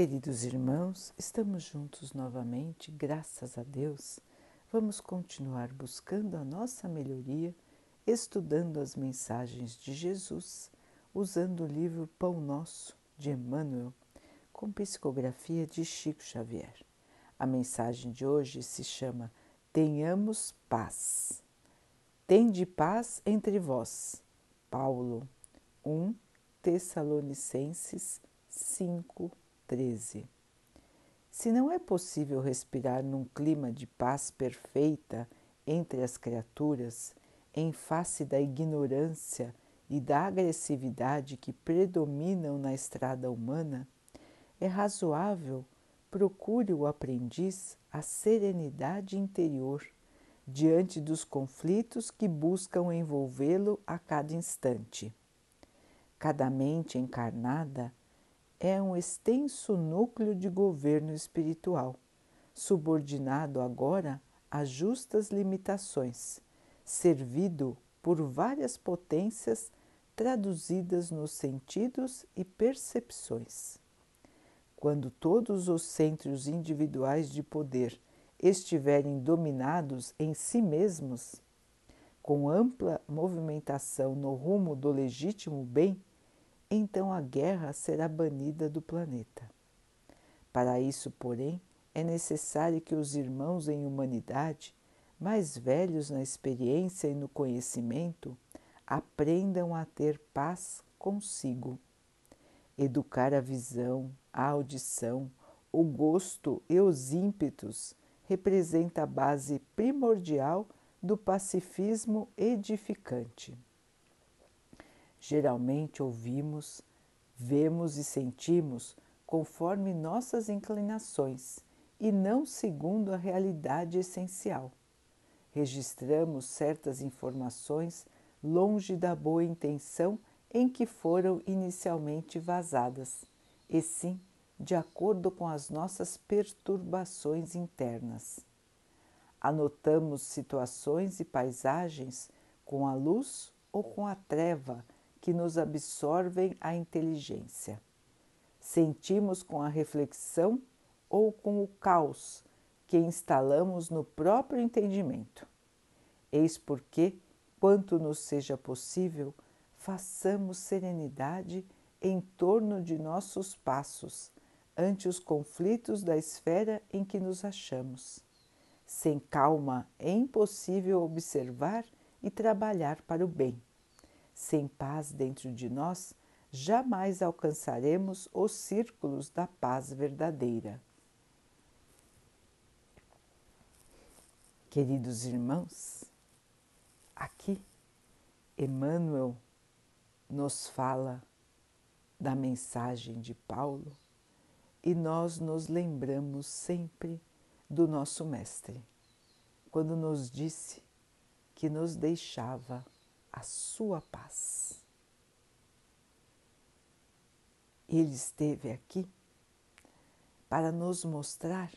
Queridos irmãos, estamos juntos novamente, graças a Deus. Vamos continuar buscando a nossa melhoria, estudando as mensagens de Jesus, usando o livro Pão Nosso de Emmanuel, com psicografia de Chico Xavier. A mensagem de hoje se chama Tenhamos paz. Tende paz entre vós. Paulo 1 Tessalonicenses 5 13. Se não é possível respirar num clima de paz perfeita entre as criaturas, em face da ignorância e da agressividade que predominam na estrada humana, é razoável procure o aprendiz a serenidade interior diante dos conflitos que buscam envolvê-lo a cada instante. Cada mente encarnada é um extenso núcleo de governo espiritual, subordinado agora a justas limitações, servido por várias potências traduzidas nos sentidos e percepções. Quando todos os centros individuais de poder estiverem dominados em si mesmos, com ampla movimentação no rumo do legítimo bem, então a guerra será banida do planeta. Para isso, porém, é necessário que os irmãos em humanidade, mais velhos na experiência e no conhecimento, aprendam a ter paz consigo. Educar a visão, a audição, o gosto e os ímpetos representa a base primordial do pacifismo edificante. Geralmente ouvimos, vemos e sentimos conforme nossas inclinações e não segundo a realidade essencial. Registramos certas informações longe da boa intenção em que foram inicialmente vazadas, e sim de acordo com as nossas perturbações internas. Anotamos situações e paisagens com a luz ou com a treva que nos absorvem a inteligência. Sentimos com a reflexão ou com o caos que instalamos no próprio entendimento. Eis porque, quanto nos seja possível, façamos serenidade em torno de nossos passos ante os conflitos da esfera em que nos achamos. Sem calma é impossível observar e trabalhar para o bem. Sem paz dentro de nós, jamais alcançaremos os círculos da paz verdadeira. Queridos irmãos, aqui Emmanuel nos fala da mensagem de Paulo e nós nos lembramos sempre do nosso Mestre, quando nos disse que nos deixava a sua paz. Ele esteve aqui para nos mostrar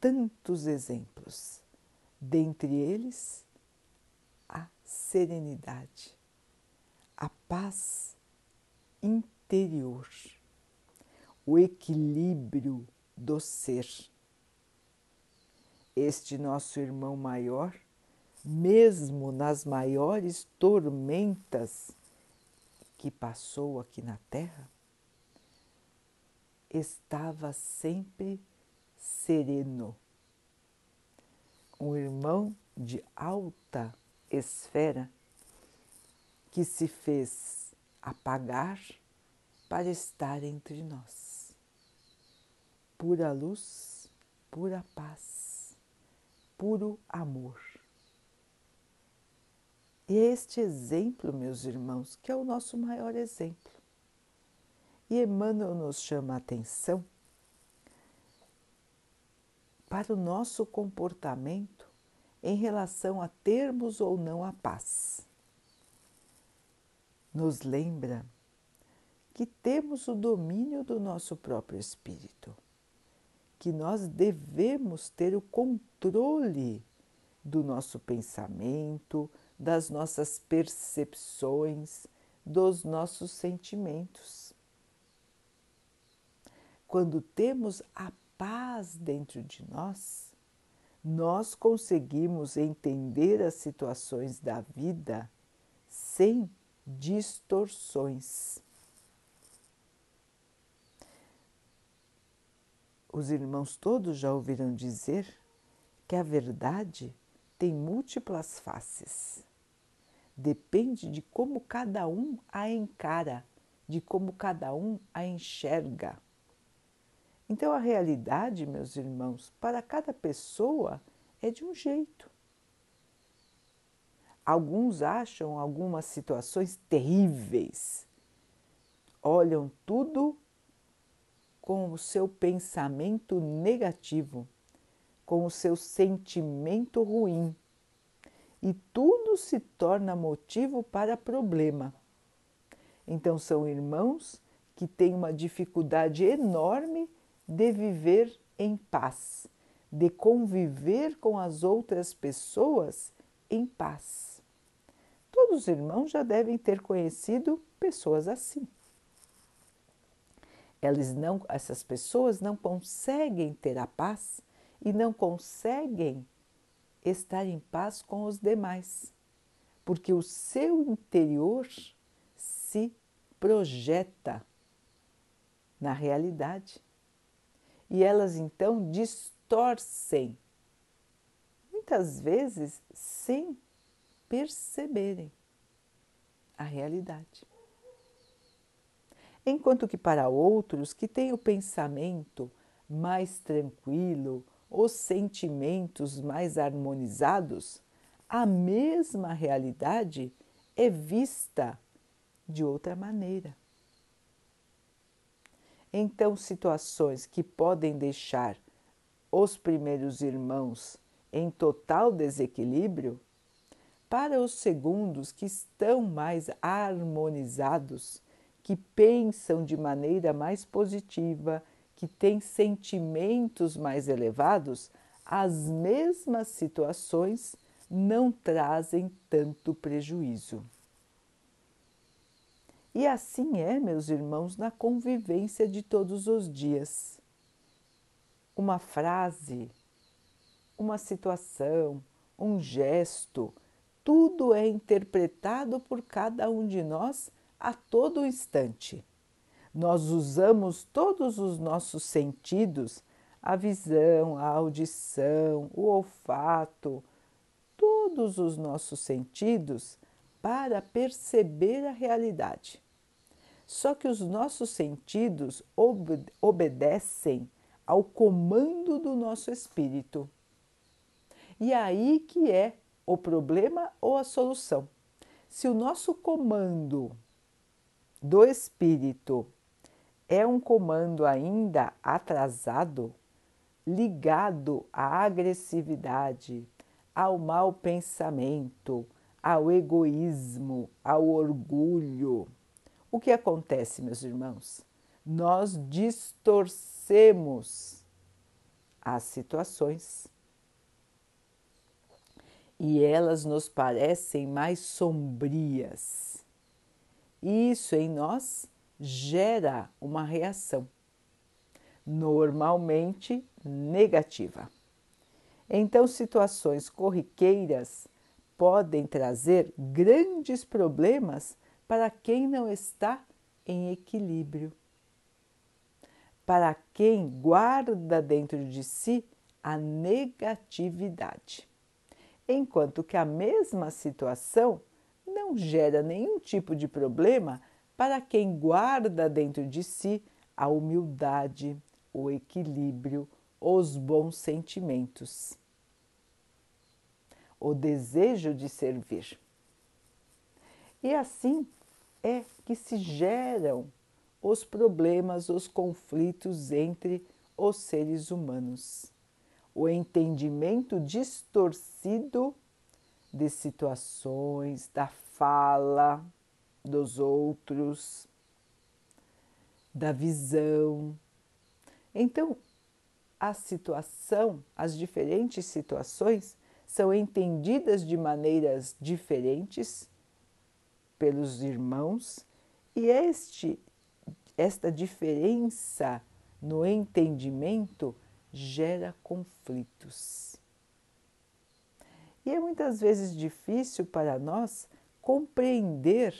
tantos exemplos, dentre eles a serenidade, a paz interior, o equilíbrio do ser. Este nosso irmão maior mesmo nas maiores tormentas que passou aqui na Terra, estava sempre sereno. Um irmão de alta esfera que se fez apagar para estar entre nós. Pura luz, pura paz, puro amor. E é este exemplo, meus irmãos, que é o nosso maior exemplo. E Emmanuel nos chama a atenção para o nosso comportamento em relação a termos ou não a paz. Nos lembra que temos o domínio do nosso próprio espírito, que nós devemos ter o controle do nosso pensamento, das nossas percepções, dos nossos sentimentos. quando temos a paz dentro de nós, nós conseguimos entender as situações da vida sem distorções. Os irmãos todos já ouviram dizer que a verdade tem múltiplas faces. Depende de como cada um a encara, de como cada um a enxerga. Então, a realidade, meus irmãos, para cada pessoa é de um jeito. Alguns acham algumas situações terríveis, olham tudo com o seu pensamento negativo, com o seu sentimento ruim, e tudo se torna motivo para problema. Então, são irmãos que têm uma dificuldade enorme de viver em paz, de conviver com as outras pessoas em paz. Todos os irmãos já devem ter conhecido pessoas assim. Elas não, essas pessoas não conseguem ter a paz e não conseguem estar em paz com os demais, porque o seu interior se projeta na realidade e elas então distorcem, muitas vezes sem perceberem a realidade. Enquanto que para outros que têm o pensamento mais tranquilo, os sentimentos mais harmonizados, a mesma realidade é vista de outra maneira. Então, situações que podem deixar os primeiros irmãos em total desequilíbrio, para os segundos que estão mais harmonizados, que pensam de maneira mais positiva, que têm sentimentos mais elevados, as mesmas situações não trazem tanto prejuízo. E assim é, meus irmãos, na convivência de todos os dias. Uma frase, uma situação, um gesto, tudo é interpretado por cada um de nós a todo instante. Nós usamos todos os nossos sentidos, a visão, a audição, o olfato, todos os nossos sentidos para perceber a realidade. Só que os nossos sentidos obedecem ao comando do nosso espírito. E aí que é o problema ou a solução. Se o nosso comando do espírito é um comando ainda atrasado, ligado à agressividade, ao mau pensamento, ao egoísmo, ao orgulho, o que acontece, meus irmãos? Nós distorcemos as situações e elas nos parecem mais sombrias. Isso em nós gera uma reação, normalmente negativa. Então, situações corriqueiras podem trazer grandes problemas para quem não está em equilíbrio, para quem guarda dentro de si a negatividade, enquanto que a mesma situação não gera nenhum tipo de problema para quem guarda dentro de si a humildade, o equilíbrio, os bons sentimentos, o desejo de servir. E assim é que se geram os problemas, os conflitos entre os seres humanos. O entendimento distorcido de situações, da fala dos outros, da visão. Então, a situação, as diferentes situações são entendidas de maneiras diferentes pelos irmãos e este esta diferença no entendimento, gera conflitos. E é muitas vezes difícil para nós compreender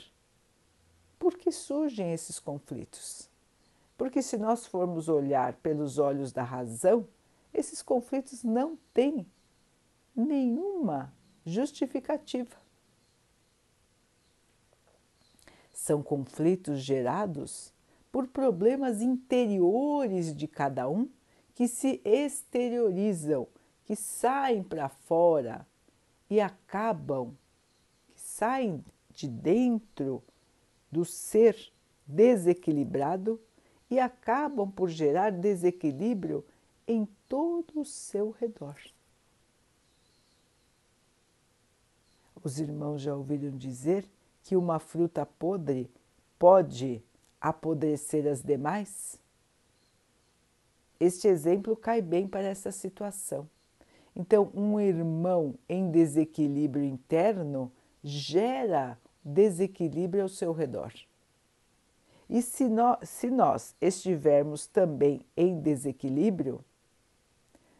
por que surgem esses conflitos. Porque se nós formos olhar pelos olhos da razão, esses conflitos não têm nenhuma justificativa. São conflitos gerados por problemas interiores de cada um que se exteriorizam, que saem para fora e acabam, que saem de dentro do ser desequilibrado e acabam por gerar desequilíbrio em todo o seu redor. Os irmãos já ouviram dizer que uma fruta podre pode apodrecer as demais? Este exemplo cai bem para essa situação. Então, um irmão em desequilíbrio interno gera desequilíbrio ao seu redor. E se nós, se nós estivermos também em desequilíbrio,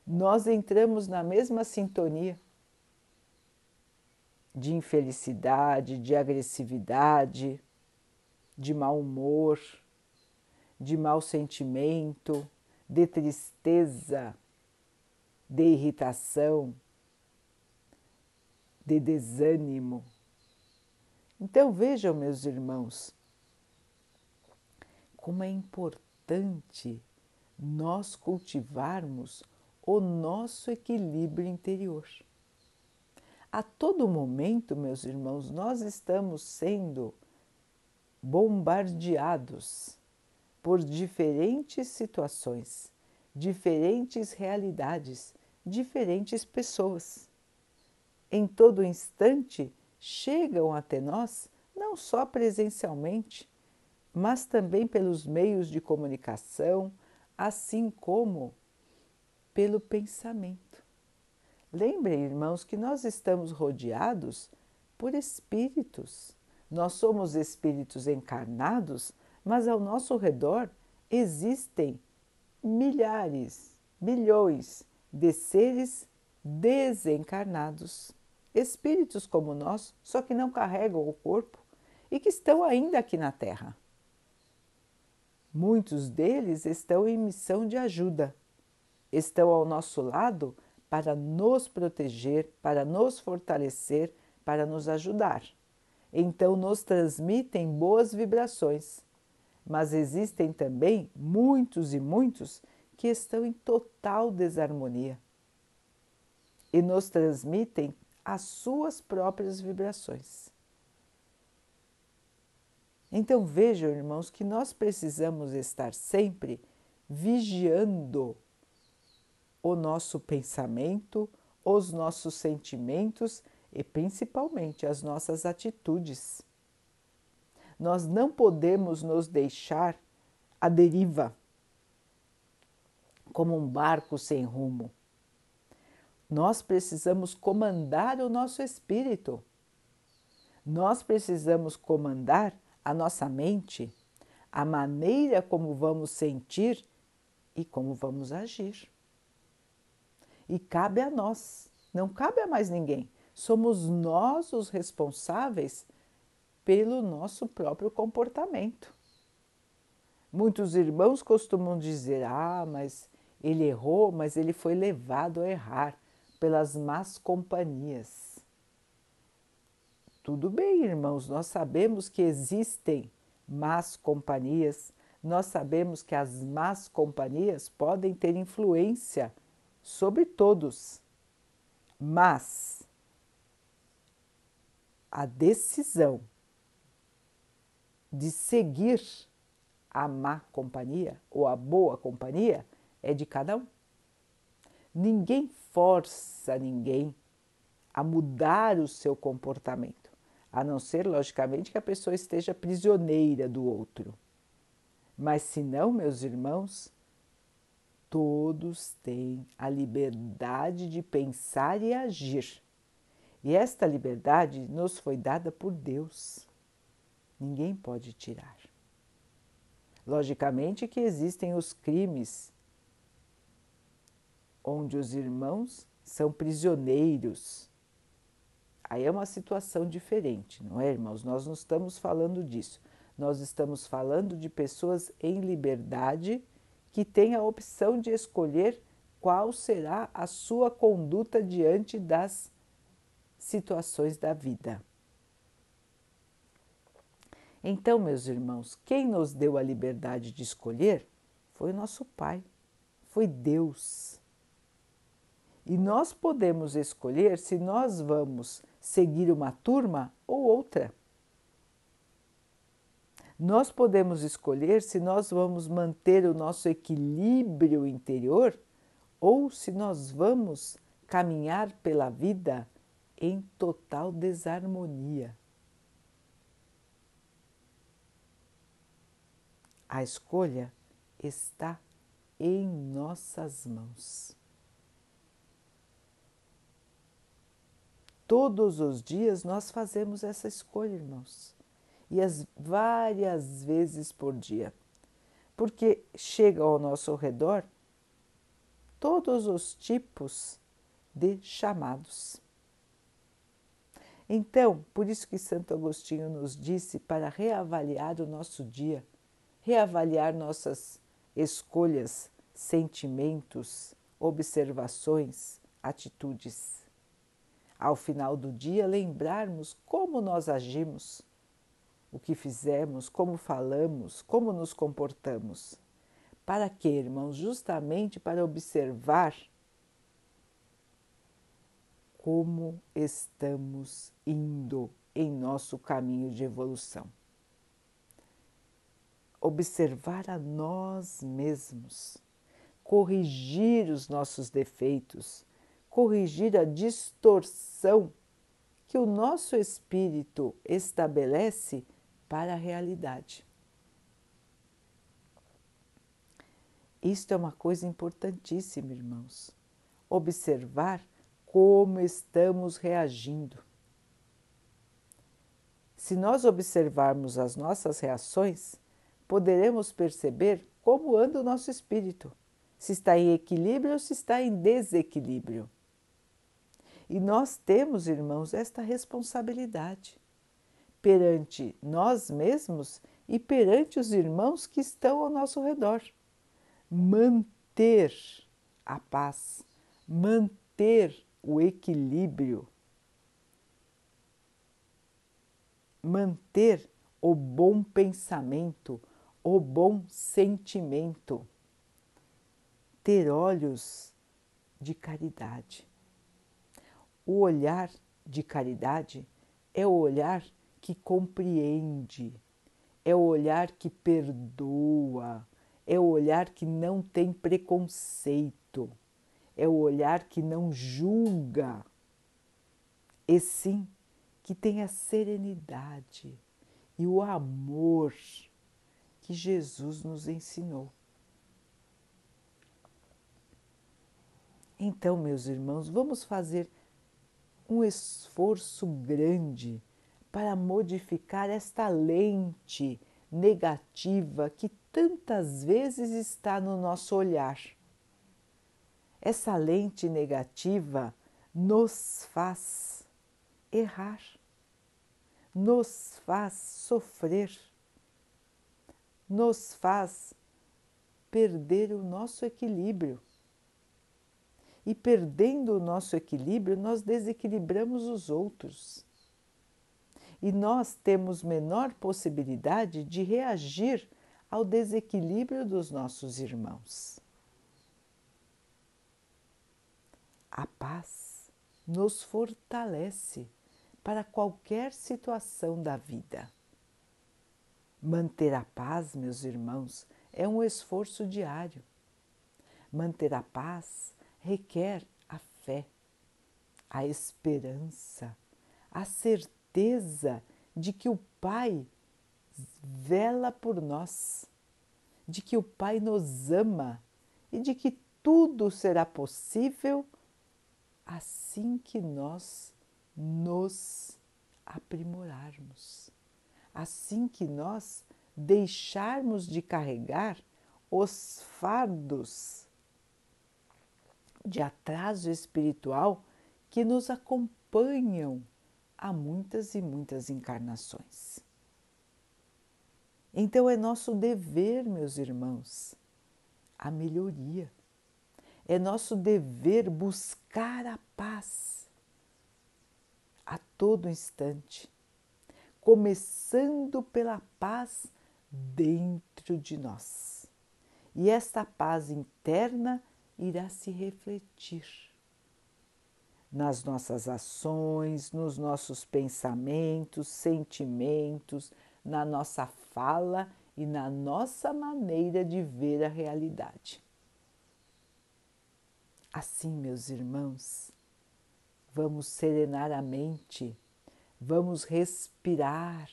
nós entramos na mesma sintonia de infelicidade, de agressividade, de mau humor, de mau sentimento, de tristeza, de irritação, de desânimo. Então vejam, meus irmãos, como é importante nós cultivarmos o nosso equilíbrio interior. A todo momento, meus irmãos, nós estamos sendo bombardeados por diferentes situações, diferentes realidades, diferentes pessoas. Em todo instante chegam até nós, não só presencialmente, mas também pelos meios de comunicação, assim como pelo pensamento. Lembrem, irmãos, que nós estamos rodeados por espíritos. Nós somos espíritos encarnados, mas ao nosso redor existem milhares, milhões de seres desencarnados, espíritos como nós, só que não carregam o corpo e que estão ainda aqui na Terra. Muitos deles estão em missão de ajuda, estão ao nosso lado para nos proteger, para nos fortalecer, para nos ajudar. Então, nos transmitem boas vibrações. Mas existem também muitos e muitos que estão em total desarmonia e nos transmitem as suas próprias vibrações. Então vejam, irmãos, que nós precisamos estar sempre vigiando o nosso pensamento, os nossos sentimentos e principalmente as nossas atitudes. Nós não podemos nos deixar à deriva, como um barco sem rumo. Nós precisamos comandar o nosso espírito. Nós precisamos comandar a nossa mente, a maneira como vamos sentir e como vamos agir. E cabe a nós, não cabe a mais ninguém. Somos nós os responsáveis pelo nosso próprio comportamento. Muitos irmãos costumam dizer: ah, mas ele errou, mas ele foi levado a errar pelas más companhias. Tudo bem, irmãos, nós sabemos que existem más companhias, nós sabemos que as más companhias podem ter influência sobre todos, mas a decisão de seguir a má companhia ou a boa companhia é de cada um. Ninguém força ninguém a mudar o seu comportamento, a não ser, logicamente, que a pessoa esteja prisioneira do outro. Mas se não, meus irmãos, todos têm a liberdade de pensar e agir. E esta liberdade nos foi dada por Deus. Ninguém pode tirar. Logicamente que existem os crimes onde os irmãos são prisioneiros. Aí é uma situação diferente, não é, irmãos? Nós não estamos falando disso. Nós estamos falando de pessoas em liberdade que têm a opção de escolher qual será a sua conduta diante das situações da vida. Então, meus irmãos, quem nos deu a liberdade de escolher foi o nosso Pai, foi Deus. E nós podemos escolher se nós vamos seguir uma turma ou outra. Nós podemos escolher se nós vamos manter o nosso equilíbrio interior ou se nós vamos caminhar pela vida em total desarmonia. A escolha está em nossas mãos. Todos os dias nós fazemos essa escolha, irmãos, e as várias vezes por dia, porque chega ao nosso redor todos os tipos de chamados. Então, por isso que Santo Agostinho nos disse para reavaliar o nosso dia, reavaliar nossas escolhas, sentimentos, observações, atitudes ao final do dia, lembrarmos como nós agimos, o que fizemos, como falamos, como nos comportamos. Para quê, irmãos? Justamente para observar como estamos indo em nosso caminho de evolução. Observar a nós mesmos, corrigir os nossos defeitos corrigir a distorção que o nosso espírito estabelece para a realidade. Isto é uma coisa importantíssima, irmãos. Observar como estamos reagindo. Se nós observarmos as nossas reações, poderemos perceber como anda o nosso espírito, se está em equilíbrio ou se está em desequilíbrio. E nós temos, irmãos, esta responsabilidade perante nós mesmos e perante os irmãos que estão ao nosso redor. Manter a paz, manter o equilíbrio, manter o bom pensamento, o bom sentimento, ter olhos de caridade. O olhar de caridade é o olhar que compreende, é o olhar que perdoa, é o olhar que não tem preconceito, é o olhar que não julga, e sim que tem a serenidade e o amor que Jesus nos ensinou. Então, meus irmãos, vamos fazer um esforço grande para modificar esta lente negativa que tantas vezes está no nosso olhar. Essa lente negativa nos faz errar, nos faz sofrer, nos faz perder o nosso equilíbrio e perdendo o nosso equilíbrio, nós desequilibramos os outros. E nós temos menor possibilidade de reagir ao desequilíbrio dos nossos irmãos. A paz nos fortalece para qualquer situação da vida. Manter a paz, meus irmãos, é um esforço diário. Manter a paz requer a fé, a esperança, a certeza de que o Pai vela por nós, de que o Pai nos ama e de que tudo será possível assim que nós nos aprimorarmos, assim que nós deixarmos de carregar os fardos de atraso espiritual que nos acompanham há muitas e muitas encarnações. Então é nosso dever, meus irmãos, a melhoria. É nosso dever buscar a paz a todo instante, começando pela paz dentro de nós. E esta paz interna irá se refletir nas nossas ações, nos nossos pensamentos, sentimentos, na nossa fala e na nossa maneira de ver a realidade. Assim, meus irmãos, vamos serenar a mente, vamos respirar.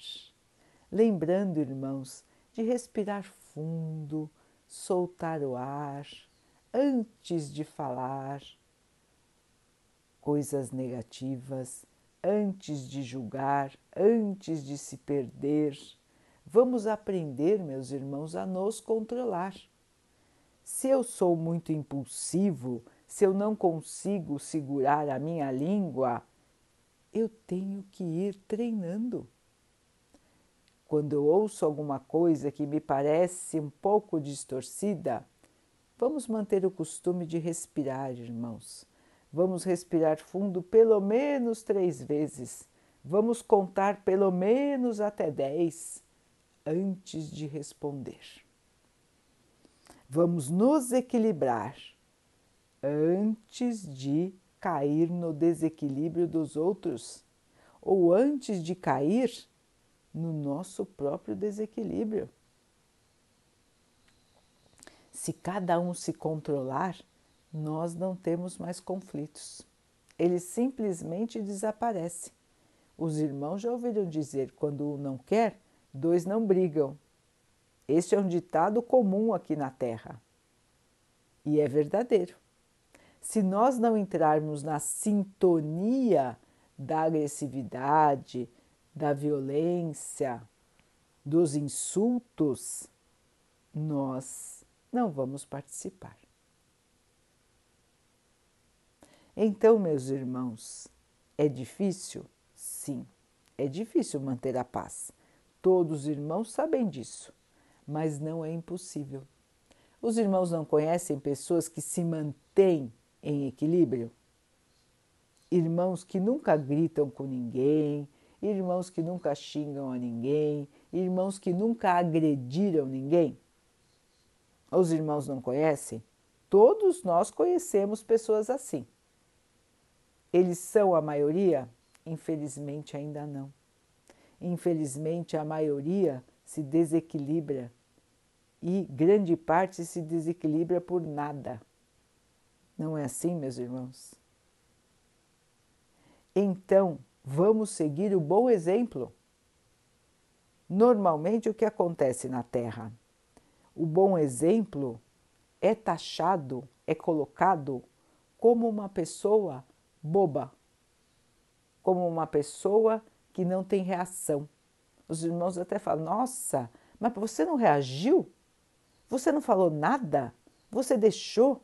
Lembrando, irmãos, de respirar fundo, soltar o ar antes de falar coisas negativas, antes de julgar, antes de se perder. Vamos aprender, meus irmãos, a nos controlar. Se eu sou muito impulsivo, se eu não consigo segurar a minha língua, eu tenho que ir treinando. Quando eu ouço alguma coisa que me parece um pouco distorcida, vamos manter o costume de respirar, irmãos. Vamos respirar fundo pelo menos três vezes. Vamos contar pelo menos até dez antes de responder. Vamos nos equilibrar antes de cair no desequilíbrio dos outros ou antes de cair no nosso próprio desequilíbrio. Se cada um se controlar, nós não temos mais conflitos. Ele simplesmente desaparece. Os irmãos já ouviram dizer: quando um não quer, dois não brigam. Este é um ditado comum aqui na Terra. E é verdadeiro. Se nós não entrarmos na sintonia da agressividade, da violência, dos insultos, nós não vamos participar. Então, meus irmãos, é difícil? Sim, é difícil manter a paz. Todos os irmãos sabem disso, mas não é impossível. Os irmãos não conhecem pessoas que se mantêm em equilíbrio? Irmãos que nunca gritam com ninguém, irmãos que nunca xingam a ninguém, irmãos que nunca agrediram ninguém? Os irmãos não conhecem? Todos nós conhecemos pessoas assim. Eles são a maioria? Infelizmente, ainda não. Infelizmente, a maioria se desequilibra e grande parte se desequilibra por nada. Não é assim, meus irmãos? Então, vamos seguir o bom exemplo. Normalmente, o que acontece na Terra? O bom exemplo é taxado, é colocado como uma pessoa boba, como uma pessoa que não tem reação. Os irmãos até falam: Nossa, mas você não reagiu? Você não falou nada? Você deixou?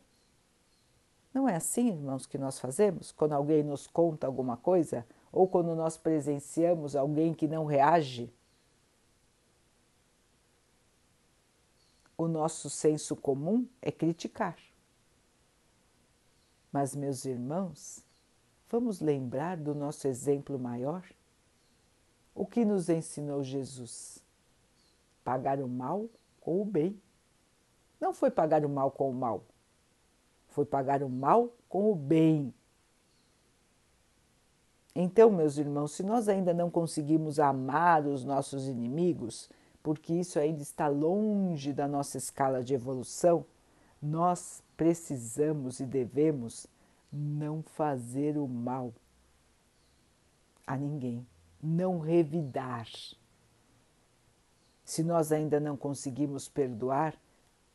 Não é assim, irmãos, que nós fazemos quando alguém nos conta alguma coisa ou quando nós presenciamos alguém que não reage? O nosso senso comum é criticar. Mas, meus irmãos, vamos lembrar do nosso exemplo maior? O que nos ensinou Jesus? Pagar o mal com o bem. Não foi pagar o mal com o mal, foi pagar o mal com o bem. Então, meus irmãos, se nós ainda não conseguimos amar os nossos inimigos, porque isso ainda está longe da nossa escala de evolução, nós precisamos e devemos não fazer o mal a ninguém, não revidar. Se nós ainda não conseguimos perdoar,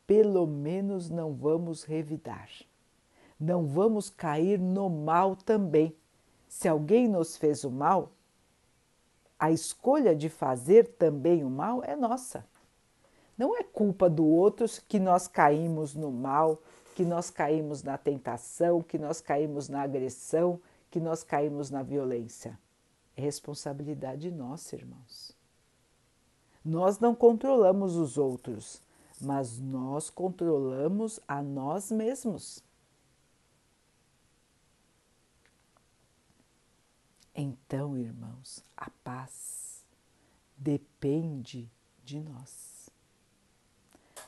pelo menos não vamos revidar. Não vamos cair no mal também. Se alguém nos fez o mal, a escolha de fazer também o mal é nossa. Não é culpa do outro que nós caímos no mal, que nós caímos na tentação, que nós caímos na agressão, que nós caímos na violência. É responsabilidade nossa, irmãos. Nós não controlamos os outros, mas nós controlamos a nós mesmos. Então, irmãos, a paz depende de nós.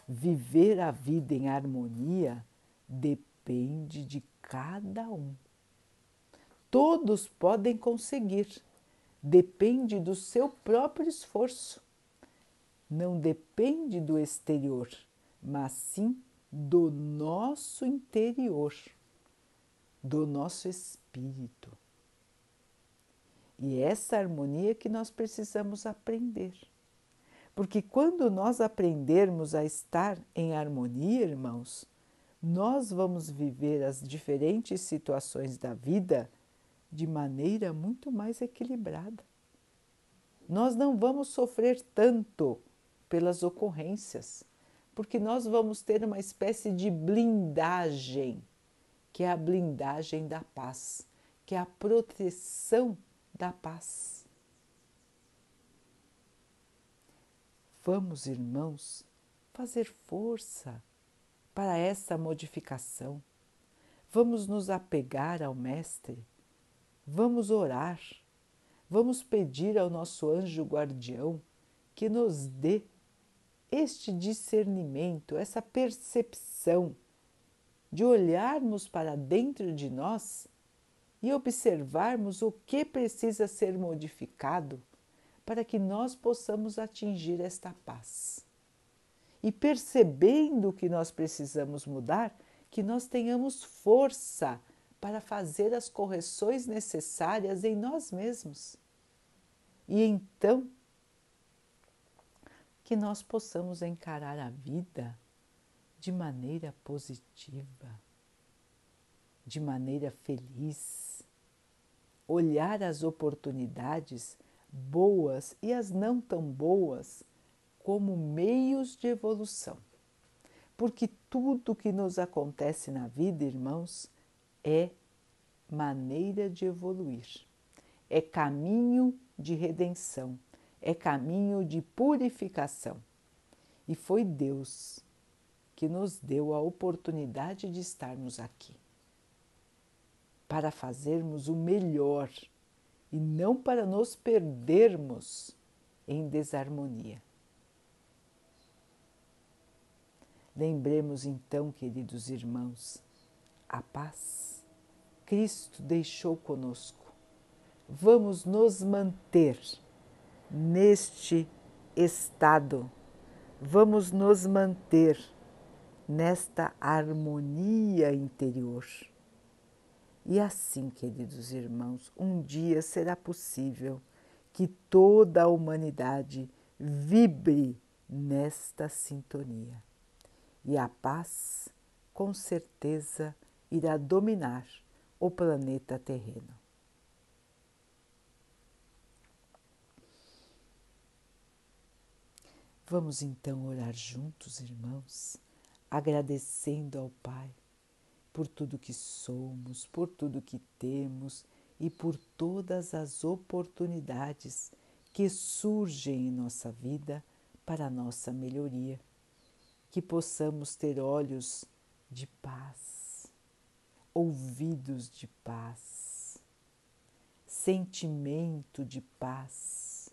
Viver a vida em harmonia depende de cada um. Todos podem conseguir, depende do seu próprio esforço. Não depende do exterior, mas sim do nosso interior, do nosso espírito. E essa harmonia que nós precisamos aprender. Porque quando nós aprendermos a estar em harmonia, irmãos, nós vamos viver as diferentes situações da vida de maneira muito mais equilibrada. Nós não vamos sofrer tanto pelas ocorrências, porque nós vamos ter uma espécie de blindagem, que é a blindagem da paz, que é a proteção da paz. Vamos, irmãos, fazer força para essa modificação. Vamos nos apegar ao Mestre, vamos orar, vamos pedir ao nosso anjo guardião que nos dê este discernimento, essa percepção de olharmos para dentro de nós e observarmos o que precisa ser modificado para que nós possamos atingir esta paz. E percebendo o que nós precisamos mudar, que nós tenhamos força para fazer as correções necessárias em nós mesmos. E então, que nós possamos encarar a vida de maneira positiva, de maneira feliz olhar as oportunidades boas e as não tão boas como meios de evolução. Porque tudo que nos acontece na vida, irmãos, é maneira de evoluir, é caminho de redenção, é caminho de purificação. E foi Deus que nos deu a oportunidade de estarmos aqui para fazermos o melhor e não para nos perdermos em desarmonia. Lembremos então, queridos irmãos, a paz Cristo deixou conosco. Vamos nos manter neste estado, vamos nos manter nesta harmonia interior e assim, queridos irmãos, um dia será possível que toda a humanidade vibre nesta sintonia. E a paz, com certeza, irá dominar o planeta terreno. Vamos então orar juntos, irmãos, agradecendo ao Pai por tudo que somos, por tudo que temos e por todas as oportunidades que surgem em nossa vida para a nossa melhoria. Que possamos ter olhos de paz, ouvidos de paz, sentimento de paz,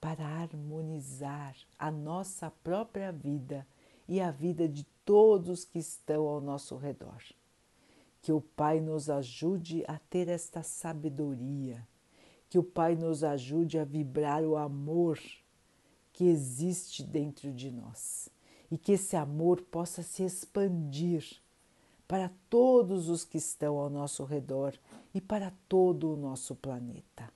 para harmonizar a nossa própria vida e a vida de todos que estão ao nosso redor. Que o Pai nos ajude a ter esta sabedoria, que o Pai nos ajude a vibrar o amor que existe dentro de nós e que esse amor possa se expandir para todos os que estão ao nosso redor e para todo o nosso planeta.